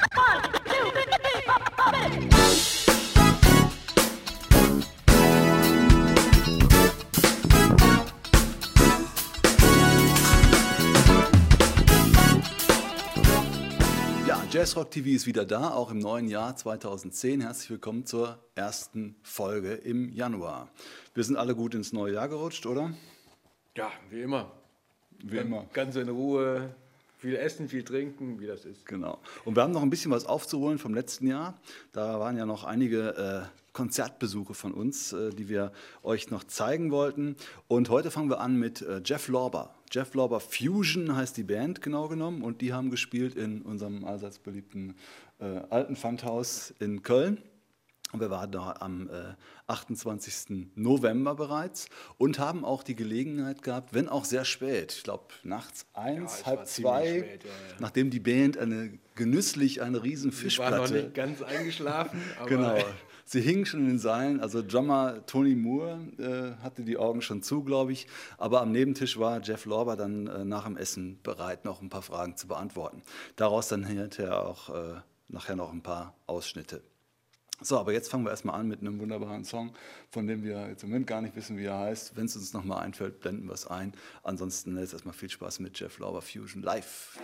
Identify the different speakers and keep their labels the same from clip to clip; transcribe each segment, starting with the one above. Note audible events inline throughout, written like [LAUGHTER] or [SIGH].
Speaker 1: Ja, Jazzrock TV ist wieder da, auch im neuen Jahr 2010. Herzlich willkommen zur ersten Folge im Januar. Wir sind alle gut ins neue Jahr gerutscht, oder?
Speaker 2: Ja, wie immer.
Speaker 1: Wie immer.
Speaker 2: Ganz in Ruhe, viel essen, viel trinken, wie das ist.
Speaker 1: Genau. Und wir haben noch ein bisschen was aufzuholen vom letzten Jahr. Da waren ja noch einige äh, Konzertbesuche von uns, äh, die wir euch noch zeigen wollten. Und heute fangen wir an mit äh, Jeff Lorber. Jeff Lorber Fusion heißt die Band genau genommen und die haben gespielt in unserem allseits beliebten äh, alten Pfandhaus in Köln. Und wir waren da am äh, 28. November bereits und haben auch die Gelegenheit gehabt, wenn auch sehr spät, ich glaube nachts eins,
Speaker 2: es
Speaker 1: halb zwei,
Speaker 2: spät, ja, ja.
Speaker 1: nachdem die Band eine genüsslich eine riesen
Speaker 2: Ich war noch
Speaker 1: Fischplatte
Speaker 2: nicht ganz eingeschlafen, [LAUGHS] aber
Speaker 1: Genau. Sie hing schon in den Seilen. Also Drummer Tony Moore äh, hatte die Augen schon zu, glaube ich. Aber am Nebentisch war Jeff Lorber dann äh, nach dem Essen bereit, noch ein paar Fragen zu beantworten. Daraus dann hinterher auch äh, nachher noch ein paar Ausschnitte. So, aber jetzt fangen wir erstmal an mit einem wunderbaren Song, von dem wir jetzt im Moment gar nicht wissen, wie er heißt. Wenn es uns nochmal einfällt, blenden wir es ein. Ansonsten jetzt erstmal viel Spaß mit Jeff Lorber Fusion live.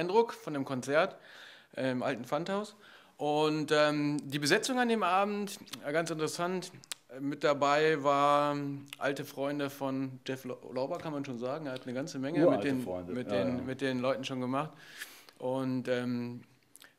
Speaker 2: Eindruck von dem Konzert äh, im alten Pfandhaus. Und ähm, die Besetzung an dem Abend, äh, ganz interessant, äh, mit dabei waren alte Freunde von Jeff Lauber, kann man schon sagen. Er hat eine ganze Menge mit den, mit,
Speaker 1: ja,
Speaker 2: den,
Speaker 1: ja.
Speaker 2: mit den Leuten schon gemacht. Und ähm,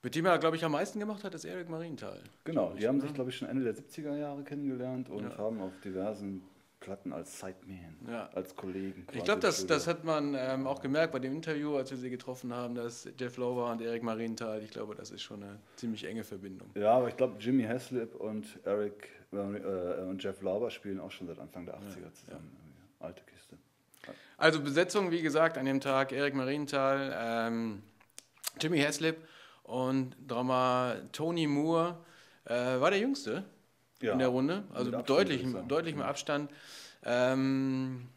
Speaker 2: mit dem er, glaube ich, am meisten gemacht hat, ist Erik Marienthal.
Speaker 1: Genau, die haben sich, glaube ich, schon Ende der 70er Jahre kennengelernt und
Speaker 2: Ja.
Speaker 1: haben auf diversen Platten als Sideman,
Speaker 2: Ja.
Speaker 1: als Kollegen.
Speaker 2: Ich glaube, das, das hat man ähm, auch gemerkt bei dem Interview, als wir sie getroffen haben, dass Jeff Lauber und Erik Marienthal, ich glaube, das ist schon eine ziemlich enge Verbindung.
Speaker 1: Ja, aber ich glaube, Jimmy Haslip und Eric äh, und Jeff Lauber spielen auch schon seit Anfang der 80er zusammen. Alte Kiste.
Speaker 2: Also Besetzung, wie gesagt, an dem Tag Erik Marienthal, ähm, Jimmy Haslip und Drummer Tony Moore äh, war der Jüngste
Speaker 1: Ja,
Speaker 2: in der Runde, also deutlich, deutlich mit Abstand. Ähm,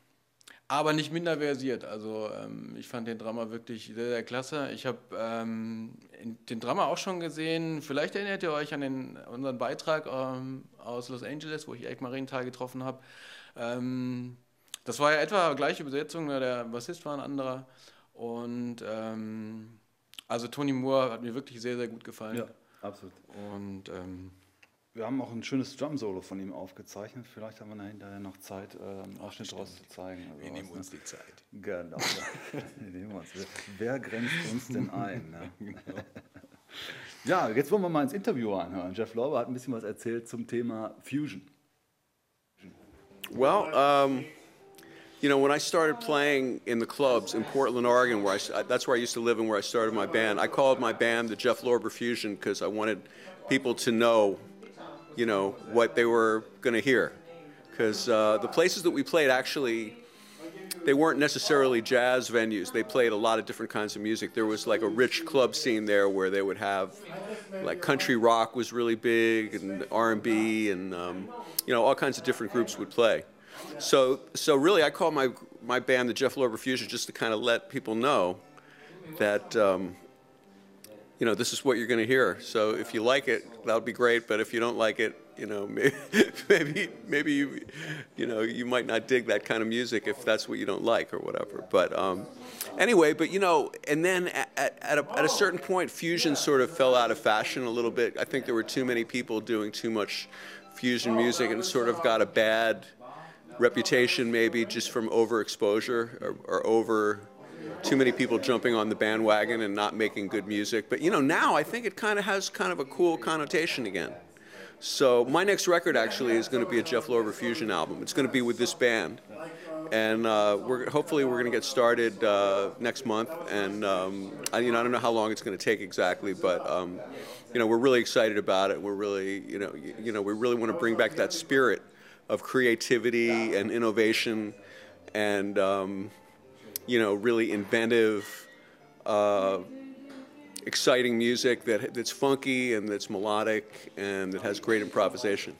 Speaker 2: aber nicht minder versiert. Also ähm, ich fand den Drama wirklich sehr, sehr klasse. Ich habe ähm, den Drama auch schon gesehen. Vielleicht erinnert ihr euch an den, unseren Beitrag ähm, aus Los Angeles, wo ich Eric Marienthal getroffen habe. Ähm, das war ja etwa gleiche Besetzung, ne? der Bassist war ein anderer. Und ähm, also Tony Moore hat mir wirklich sehr, sehr gut gefallen.
Speaker 1: Ja, absolut.
Speaker 2: Und ähm,
Speaker 1: wir haben auch ein schönes Drum-Solo von ihm aufgezeichnet. Vielleicht haben wir hinterher noch Zeit, einen Ausschnitt daraus zu zeigen.
Speaker 2: Also wir nehmen uns ne? die Zeit.
Speaker 1: Genau. wir nehmen uns. Wer grenzt uns denn ein? Ne? [LAUGHS] genau. [LAUGHS] ja, jetzt wollen wir mal ins Interview anhören. Jeff Lorber hat ein bisschen was erzählt zum Thema Fusion.
Speaker 3: Well, um you know, when I started playing in the clubs in Portland, Oregon, where I, that's where I used to live and where I started my band, I called my band the Jeff Lorber Fusion because I wanted people to know, you know, what they were going to hear. Because uh, the places that we played actually, they weren't necessarily jazz venues. They played a lot of different kinds of music. There was like a rich club scene there where they would have, like country rock was really big and R&B and um, you know all kinds of different groups would play. So, so really, I call my my band the Jeff Lorber Fusion just to kind of let people know that um, you know this is what you're going to hear. So if you like it, that would be great. But if you don't like it, you know, [LAUGHS] maybe maybe you you know you might not dig that kind of music if that's what you don't like or whatever. But um, anyway, but you know, and then at, at, a, at a certain point, fusion sort of fell out of fashion a little bit. I think there were too many people doing too much fusion music and sort of got a bad reputation maybe just from overexposure or, or over too many people jumping on the bandwagon and not making good music. But you know, now I think it kind of has kind of a cool connotation again. So my next record actually is going to be a Jeff Lorber fusion album. It's going to be with this band, and uh, we're hopefully we're going to get started uh, next month. And um, I, you know, I don't know how long it's going to take exactly, but um, you know, we're really excited about it. We're really, you know, you, you know, we really want to bring back that spirit of creativity and innovation and um, you know really inventive uh, exciting music that, that's funky and that's melodic and that has great improvisation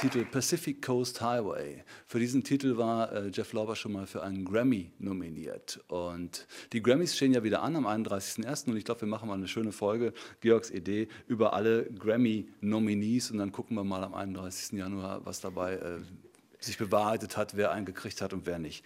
Speaker 1: Titel Pacific Coast Highway. Für diesen Titel war äh, Jeff Lorber schon mal für einen Grammy nominiert. Und die Grammys stehen ja wieder an am 31.01. Und ich glaube, wir machen mal eine schöne Folge, Georgs Idee, über alle Grammy-Nominees. Und dann gucken wir mal am 31. Januar, was dabei äh, sich bewahrheitet hat, wer einen gekriegt hat und wer nicht.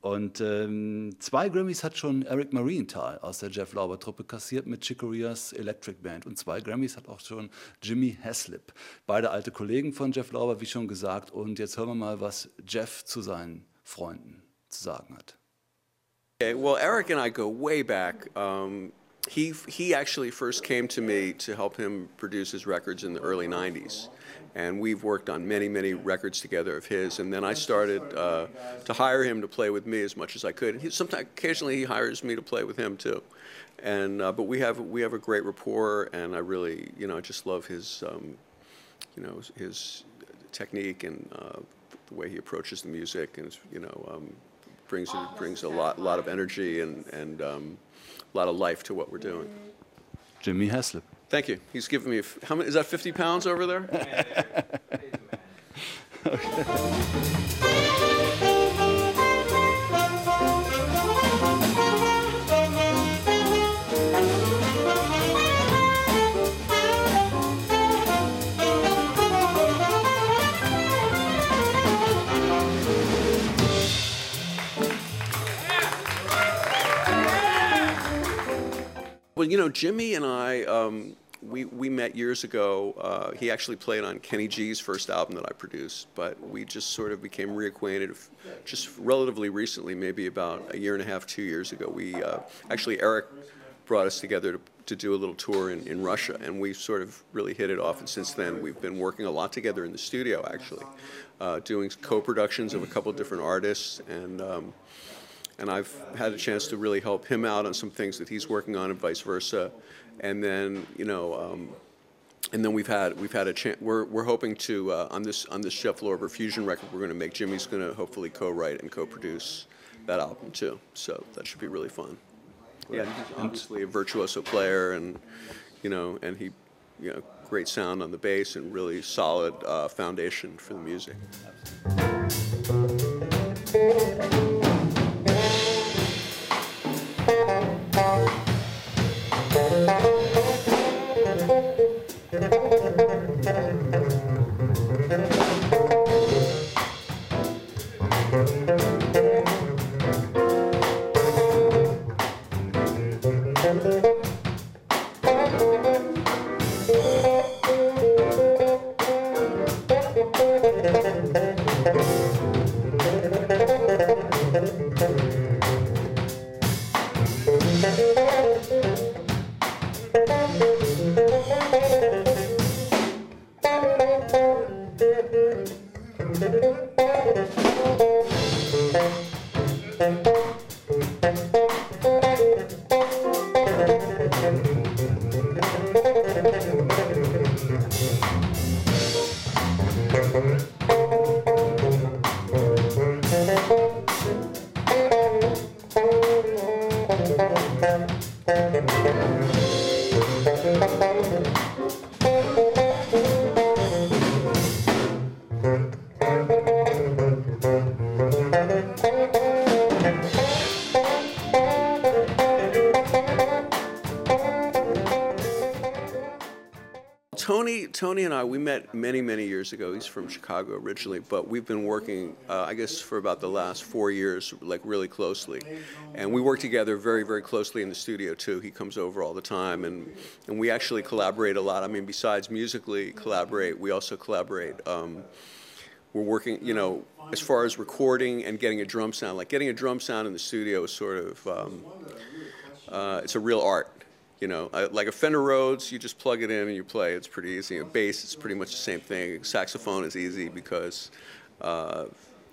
Speaker 1: Und ähm, zwei Grammys hat schon Eric Marienthal aus der Jeff Lauber Truppe kassiert mit Chicoreas Electric Band. Und zwei Grammys hat auch schon Jimmy Haslip. Beide alte Kollegen von Jeff Lauber, wie schon gesagt. Und jetzt hören wir mal, was Jeff zu seinen Freunden zu sagen hat.
Speaker 3: Okay, well, Eric and I go way back. Um, he, he actually first came to me to help him produce his records in the early 90s. And we've worked on many, many records together of his. And then I started uh, to hire him to play with me as much as I could. And he, sometimes, occasionally, he hires me to play with him too. And uh, but we have we have a great rapport, and I really, you know, I just love his, um, you know, his technique and uh, the way he approaches the music, and you know, um, brings brings a lot a lot of energy and and um, a lot of life to what we're doing.
Speaker 1: Jimmy Haslip.
Speaker 3: Thank you. He's giving me, how many, is that 50 pounds over there? Well, you know, Jimmy and I, um, we, we met years ago. Uh, he actually played on Kenny G's first album that I produced, but we just sort of became reacquainted just relatively recently, maybe about a year and a half, two years ago. We uh, actually, Eric brought us together to, to do a little tour in, in Russia, and we sort of really hit it off. And since then, we've been working a lot together in the studio, actually, uh, doing co productions of a couple different artists. and um, and I've had a chance to really help him out on some things that he's working on, and vice versa. And then, you know, um, and then we've had we've had a chance. We're we're hoping to uh, on this on this Jeff Lorber fusion record. We're going to make Jimmy's going to hopefully co-write and co-produce that album too. So that should be really fun. Yeah, he's obviously a virtuoso player, and you know, and he, you know, great sound on the bass and really solid uh, foundation for the music. Tony Tony and I, we met many, many years ago. He's from Chicago originally, but we've been working, uh, I guess, for about the last four years, like really closely. And we work together very, very closely in the studio too. He comes over all the time, and and we actually collaborate a lot. I mean, besides musically collaborate, we also collaborate. Um, we're working, you know, as far as recording and getting a drum sound. Like getting a drum sound in the studio is sort of, um, uh, it's a real art you know, like a Fender Rhodes, you just plug it in and you play. It's pretty easy. A bass, it's pretty much the same thing. Saxophone is easy because, uh,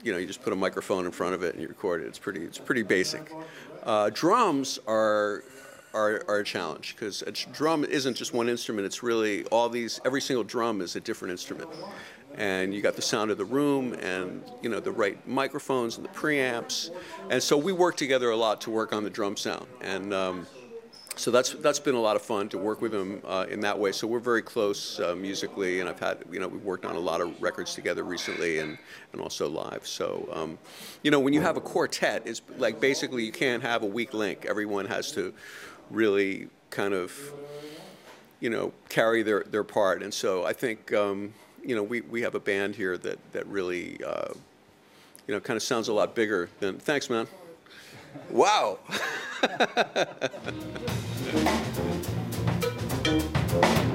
Speaker 3: you know, you just put a microphone in front of it and you record it. It's pretty, it's pretty basic. Uh, drums are, are, are a challenge because a drum isn't just one instrument. It's really all these. Every single drum is a different instrument, and you got the sound of the room and you know the right microphones and the preamps, and so we work together a lot to work on the drum sound and. Um, so that's that's been a lot of fun to work with him uh, in that way. So we're very close uh, musically, and I've had you know we've worked on a lot of records together recently, and and also live. So um, you know when you have a quartet, it's like basically you can't have a weak link. Everyone has to really kind of you know carry their their part, and so I think um, you know we we have a band here that that really uh, you know kind of sounds a lot bigger than. Thanks, man. Wow. [LAUGHS]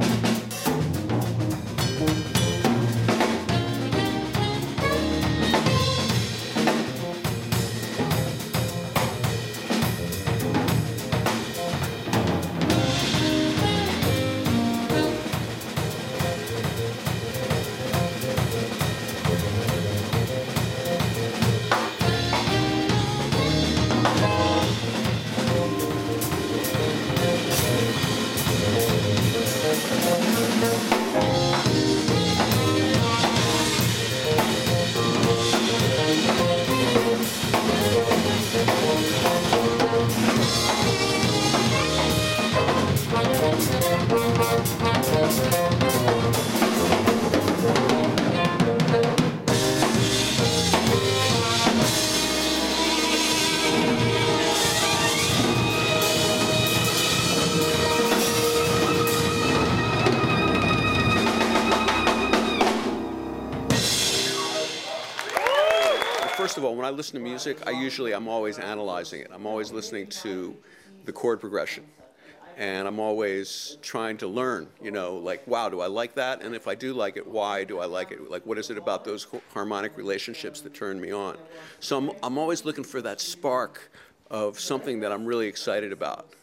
Speaker 3: I listen to music, I usually I'm always analyzing it. I'm always listening to the chord progression. And I'm always trying to learn, you know, like, wow, do I like that? And if I do like it, why do I like it? Like, what is it about those harmonic relationships that turn me on? So I'm, I'm always looking for that spark of something that I'm really excited about.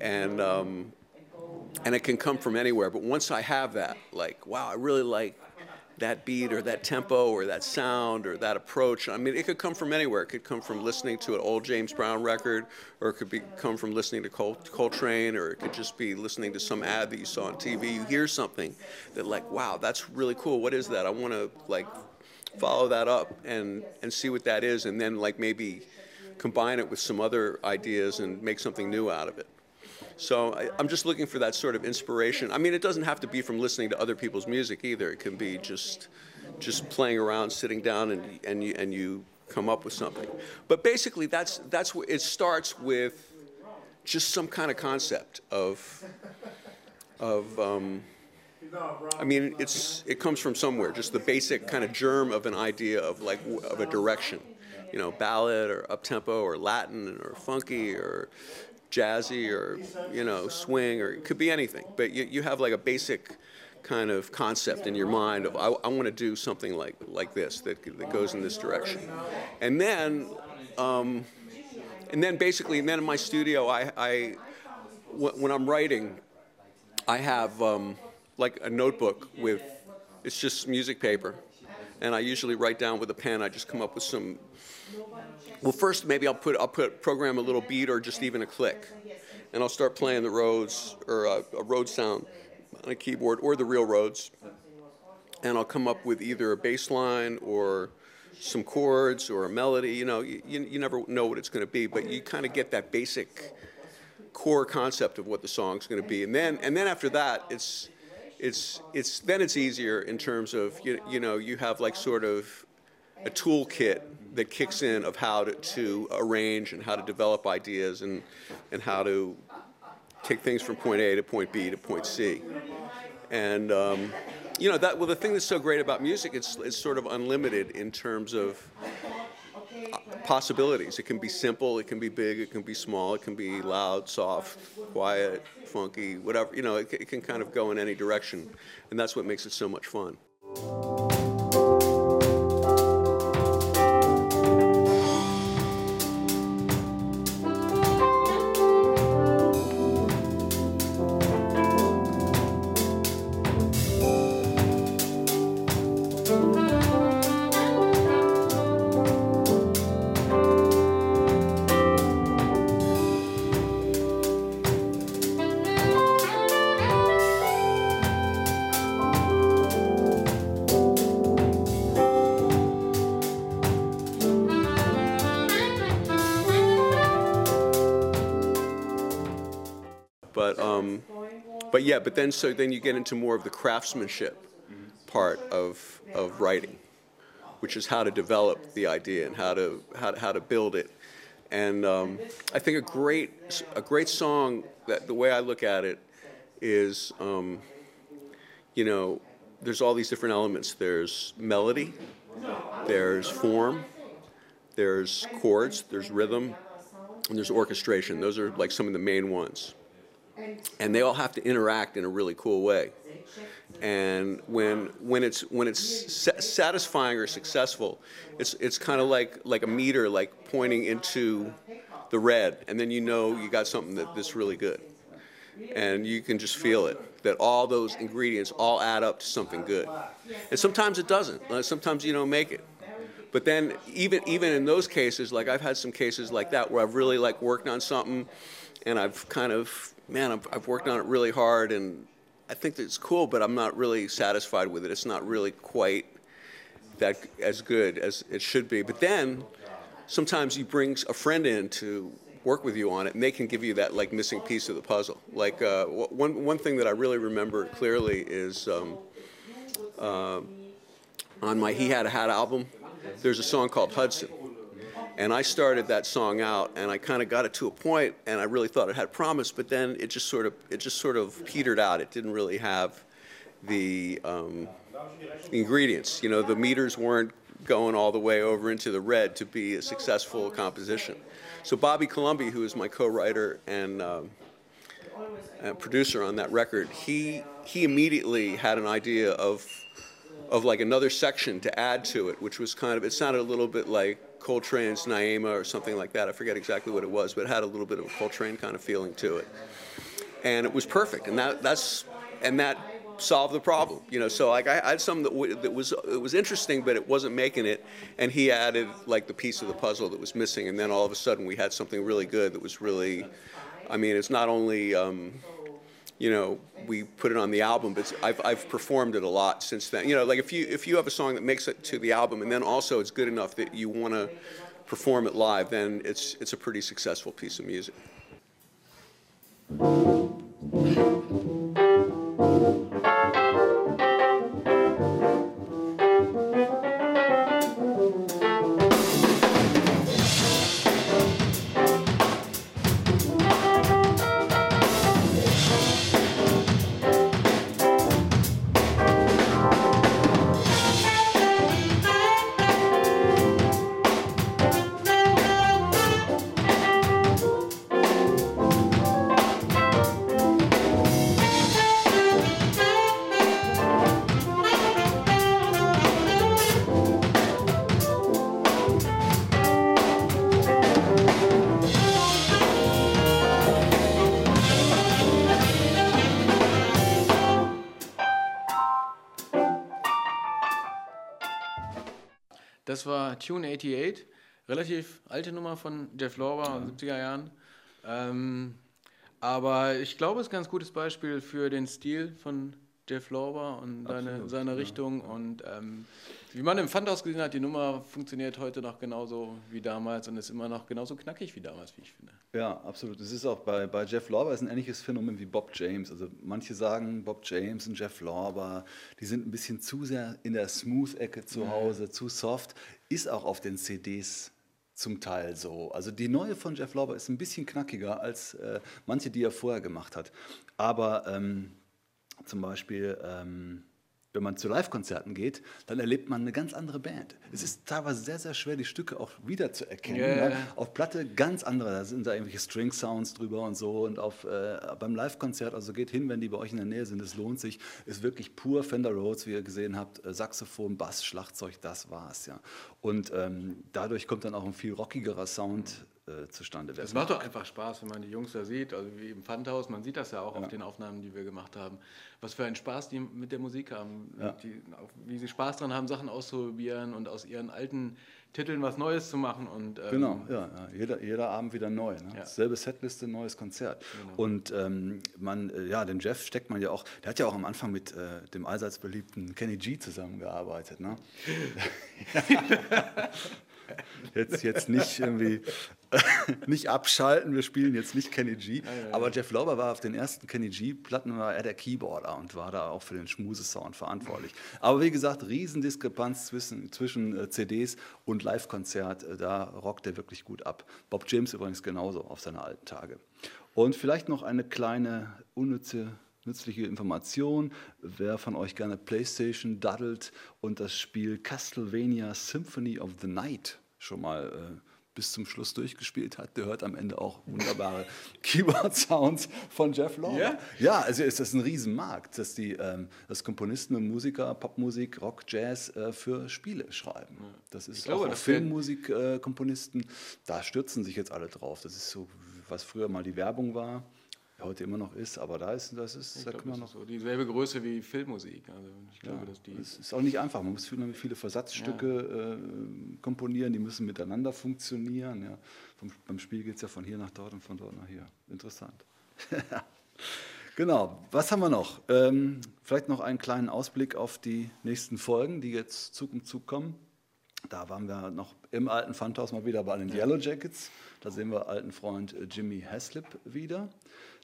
Speaker 3: And, um, and it can come from anywhere. But once I have that, like, wow, I really like that beat or that tempo or that sound or that approach. I mean, it could come from anywhere. It could come from listening to an old James Brown record, or it could be, come from listening to Col- Coltrane, or it could just be listening to some ad that you saw on TV. You hear something that, like, wow, that's really cool. What is that? I want to like follow that up and and see what that is, and then like maybe combine it with some other ideas and make something new out of it. So I, am just looking for that sort of inspiration. I mean, it doesn't have to be from listening to other people's music either. It can be just just playing around, sitting down, and and you, and you come up with something. But basically, that's that's what it starts with. Just some kind of concept of of. Um, I mean, it's it comes from somewhere. Just the basic kind of germ of an idea of like of a direction, you know, ballad or up tempo or Latin or funky or jazzy or you know swing or it could be anything but you, you have like a basic kind of concept in your mind of I, I want to do something like like this that, that goes in this direction. And then um, and then basically and then in my studio I, I when I'm writing I have um, like a notebook with it's just music paper and I usually write down with a pen I just come up with some well, first maybe I'll put I'll put program a little beat or just even a click, and I'll start playing the Rhodes or a, a Rhodes sound on a keyboard or the real Rhodes, and I'll come up with either a bass line or some chords or a melody. You know, you, you never know what it's going to be, but you kind of get that basic core concept of what the song's going to be, and then and then after that, it's it's it's then it's easier in terms of you, you know you have like sort of a toolkit that kicks in of how to, to arrange and how to develop ideas and, and how to take things from point A to point B to point C. And um, you know that well the thing that's so great about music it's it's sort of unlimited in terms of uh, possibilities. It can be simple, it can be big, it can be small, it can be loud, soft, quiet, funky, whatever. You know, it, it can kind of go in any direction, and that's what makes it so much fun. Yeah, but then so then you get into more of the craftsmanship part of of writing, which is how to develop the idea and how to how to, how to build it. And um, I think a great a great song that the way I look at it is, um, you know, there's all these different elements. There's melody, there's form, there's chords, there's rhythm, and there's orchestration. Those are like some of the main ones. And they all have to interact in a really cool way. And when when it's when it's sa- satisfying or successful, it's it's kind of like like a meter like pointing into the red, and then you know you got something that that's really good, and you can just feel it that all those ingredients all add up to something good. And sometimes it doesn't. Sometimes you don't make it. But then even even in those cases, like I've had some cases like that where I've really like worked on something, and I've kind of man, I've, I've worked on it really hard, and I think that it's cool, but I'm not really satisfied with it. It's not really quite that as good as it should be. But then sometimes you bring a friend in to work with you on it, and they can give you that like missing piece of the puzzle. Like uh, one one thing that I really remember clearly is um, uh, on my He Had a Hat album. There's a song called Hudson. And I started that song out, and I kind of got it to a point, and I really thought it had promise. But then it just sort of it just sort of petered out. It didn't really have the um, ingredients. You know, the meters weren't going all the way over into the red to be a successful composition. So Bobby Colomby, who is my co-writer and um, uh, producer on that record, he he immediately had an idea of of like another section to add to it, which was kind of it sounded a little bit like Coltrane's Naima or something like that. I forget exactly what it was, but it had a little bit of a Coltrane kind of feeling to it, and it was perfect. And that that's and that solved the problem, you know. So like I, I had something that, that was it was interesting, but it wasn't making it, and he added like the piece of the puzzle that was missing, and then all of a sudden we had something really good that was really, I mean, it's not only. Um, you know, we put it on the album, but I've, I've performed it a lot since then. You know, like if you if you have a song that makes it to the album and then also it's good enough that you want to perform it live, then it's it's a pretty successful piece of music.
Speaker 2: War Tune 88, relativ alte Nummer von Jeff Lorber aus den 70er Jahren. Ähm, aber ich glaube, es ist ein ganz gutes Beispiel für den Stil von Jeff Lorber und seine,
Speaker 1: Absolut,
Speaker 2: seine
Speaker 1: ja.
Speaker 2: Richtung. Und ähm, wie man im Pfandhaus gesehen hat, die Nummer funktioniert heute noch genauso wie damals und ist immer noch genauso knackig wie damals, wie ich finde.
Speaker 1: Ja, absolut. Es ist auch bei, bei Jeff Lorber ist ein ähnliches Phänomen wie Bob James. Also manche sagen, Bob James und Jeff Lorber, die sind ein bisschen zu sehr in der Smooth-Ecke zu Hause, zu soft. Ist auch auf den CDs zum Teil so. Also die neue von Jeff Lorber ist ein bisschen knackiger als äh, manche, die er vorher gemacht hat. Aber ähm, zum Beispiel, ähm, wenn man zu Live-Konzerten geht, dann erlebt man eine ganz andere Band. Es ist teilweise sehr, sehr schwer, die Stücke auch wiederzuerkennen.
Speaker 2: Ja,
Speaker 1: ne? Auf Platte ganz andere, da sind da irgendwelche String-Sounds drüber und so. Und auf, äh, beim Live-Konzert, also geht hin, wenn die bei euch in der Nähe sind, es lohnt sich. Ist wirklich pur Fender Rhodes, wie ihr gesehen habt, äh, Saxophon, Bass, Schlagzeug, das war's ja. Und ähm, dadurch kommt dann auch ein viel rockigerer Sound äh, zustande. Wer
Speaker 2: Es macht doch einfach Spaß, wenn man die Jungs da sieht, also wie im Pfandhaus, man sieht das ja auch
Speaker 1: Ja.
Speaker 2: auf den Aufnahmen, die wir gemacht haben, was für einen Spaß die mit der Musik haben,
Speaker 1: Ja.
Speaker 2: die, wie sie Spaß dran haben, Sachen auszuprobieren und aus ihren alten Titeln was Neues zu machen. Und, ähm,
Speaker 1: Genau, ja, ja. Jeder, jeder Abend wieder neu. Ne?
Speaker 2: Ja.
Speaker 1: Selbe Setliste, neues Konzert.
Speaker 2: Genau.
Speaker 1: Und ähm, man, äh, ja, den Jeff steckt man ja auch, der hat ja auch am Anfang mit äh, dem allseits beliebten Kenny G zusammengearbeitet. Ne? [LAUGHS] [LAUGHS] Jetzt, jetzt nicht irgendwie [LAUGHS] nicht abschalten, wir spielen jetzt nicht Kenny G. Aber Jeff Lorber war auf den ersten Kenny G-Platten war er der Keyboarder und war da auch für den Schmuse-Sound verantwortlich. Aber wie gesagt, Riesendiskrepanz zwischen, zwischen äh, CDs und Live-Konzert, äh, da rockt er wirklich gut ab. Bob James übrigens genauso auf seine alten Tage. Und vielleicht noch eine kleine unnütze nützliche Information. Wer von euch gerne PlayStation daddelt und das Spiel Castlevania Symphony of the Night schon mal äh, bis zum Schluss durchgespielt hat, der hört am Ende auch wunderbare [LAUGHS] Keyboard-Sounds von Jeff Lorber.
Speaker 2: Ja?
Speaker 1: ja, also ist das ein Riesenmarkt, dass die ähm, dass Komponisten und Musiker Popmusik, Rock, Jazz äh, für Spiele schreiben. Das ist
Speaker 2: glaube,
Speaker 1: auch
Speaker 2: wird-
Speaker 1: Filmmusikkomponisten, da stürzen sich jetzt alle drauf. Das ist so, was früher mal die Werbung war, heute immer noch ist, aber da ist, das ist,
Speaker 2: Ich
Speaker 1: da man
Speaker 2: das
Speaker 1: noch
Speaker 2: ist so dieselbe Größe wie Filmmusik. Also ich glaube, dass die.
Speaker 1: es ist auch nicht einfach. Man muss viele, viele Versatzstücke äh, komponieren, die müssen miteinander funktionieren. Ja. Vom, beim Spiel geht es ja von hier nach dort und von dort nach hier. Interessant. [LAUGHS] genau, was haben wir noch? Ähm, vielleicht noch einen kleinen Ausblick auf die nächsten Folgen, die jetzt Zug um Zug kommen. Da waren wir noch im alten Pfandhaus mal wieder bei den Yellow Jackets. Da sehen wir alten Freund äh, Jimmy Haslip wieder.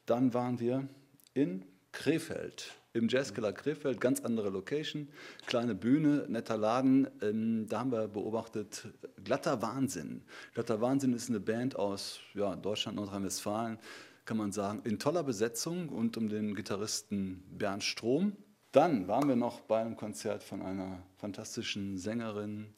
Speaker 1: Dann waren wir in Krefeld, im Jazzkeller Krefeld, ganz andere Location, kleine Bühne, netter Laden. Ähm, da haben wir beobachtet Glatter Wahnsinn. Glatter Wahnsinn ist eine Band aus ja, Deutschland, Nordrhein-Westfalen, kann man sagen, in toller Besetzung und um den Gitarristen Bernd Strom. Dann waren wir noch bei einem Konzert von einer fantastischen Sängerin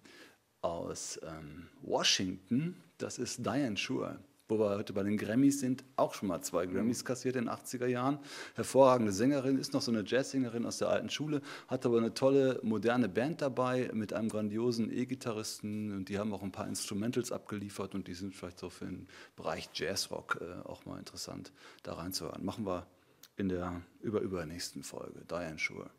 Speaker 1: aus ähm, Washington. Das ist Diane Shure. Wo wir heute bei den Grammys sind, auch schon mal zwei Grammys kassiert in den 80er Jahren. Hervorragende Sängerin, ist noch so eine Jazzsängerin aus der alten Schule, hat aber eine tolle moderne Band dabei mit einem grandiosen E-Gitarristen und die haben auch ein paar Instrumentals abgeliefert und die sind vielleicht so für den Bereich Jazzrock äh, auch mal interessant, da reinzuhören. Machen wir in der über-übernächsten Folge, Diane Shure.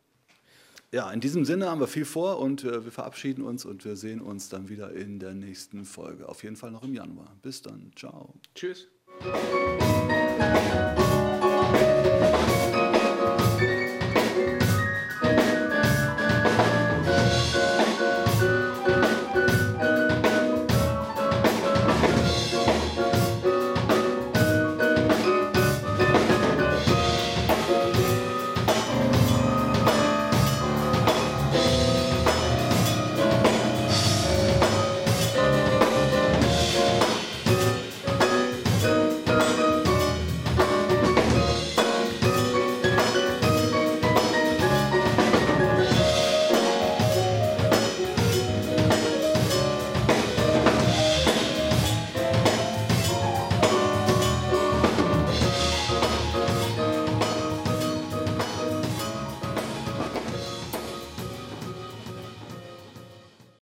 Speaker 1: Ja, in diesem Sinne haben wir viel vor und äh, wir verabschieden uns und wir sehen uns dann wieder in der nächsten Folge. Auf jeden Fall noch im Januar. Bis dann. Ciao.
Speaker 2: Tschüss.